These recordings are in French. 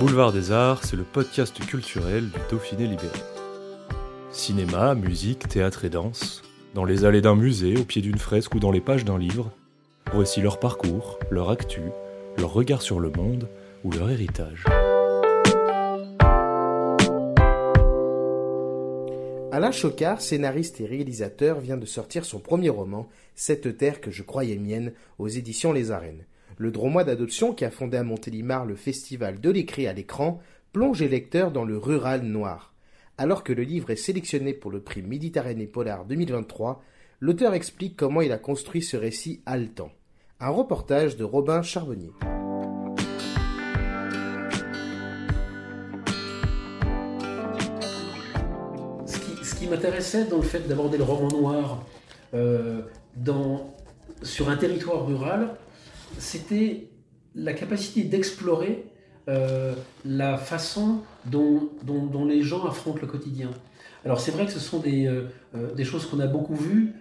Boulevard des Arts, c'est le podcast culturel du Dauphiné libéré. Cinéma, musique, théâtre et danse, dans les allées d'un musée, au pied d'une fresque ou dans les pages d'un livre, voici leur parcours, leur actu, leur regard sur le monde ou leur héritage. Alain Chocard, scénariste et réalisateur, vient de sortir son premier roman, Cette terre que je croyais mienne, aux éditions Les Arènes. Le Dromois d'adoption, qui a fondé à Montélimar le festival de l'écrit à l'écran, plonge les lecteurs dans le rural noir. Alors que le livre est sélectionné pour le prix Méditerranée Polar 2023, l'auteur explique comment il a construit ce récit haletant. Un reportage de Robin Charbonnier. ce qui, m'intéressait dans le fait d'aborder le roman noir euh, sur un territoire rural, c'était la capacité d'explorer euh, la façon dont, les gens affrontent le quotidien. Alors c'est vrai que ce sont des, euh, euh, choses qu'on a beaucoup vues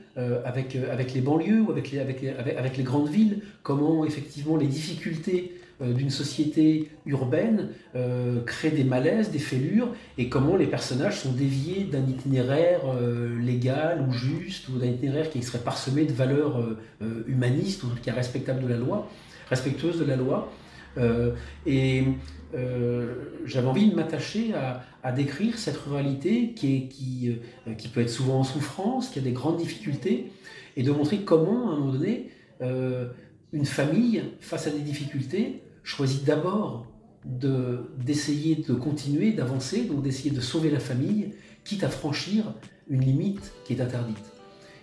avec, les banlieues ou avec les, grandes villes, comment effectivement les difficultés d'une société urbaine euh, créent des malaises, des fêlures, et comment les personnages sont déviés d'un itinéraire euh, légal ou juste, ou d'un itinéraire qui serait parsemé de valeurs euh, euh, humanistes, ou en tout cas respectables de la loi, respectueuses de la loi. Euh, et euh, j'avais envie de m'attacher à, décrire cette ruralité qui, est, qui, euh, qui peut être souvent en souffrance, qui a des grandes difficultés, et de montrer comment, à un moment donné, euh, une famille, face à des difficultés, choisit d'abord de- d'essayer de continuer, d'avancer, donc d'essayer de sauver la famille, quitte à franchir une limite qui est interdite.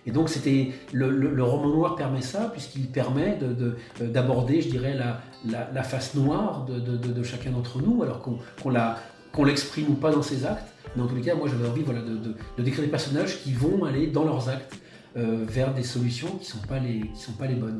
Et donc c'était le, roman noir permet ça puisqu'il permet euh, d'aborder, je dirais, la, face noire de, chacun d'entre nous, alors qu'on l'exprime ou pas dans ses actes. Mais en tous les cas, moi j'avais envie voilà, de, décrire des personnages qui vont aller dans leurs actes euh, vers des solutions qui ne sont pas les bonnes.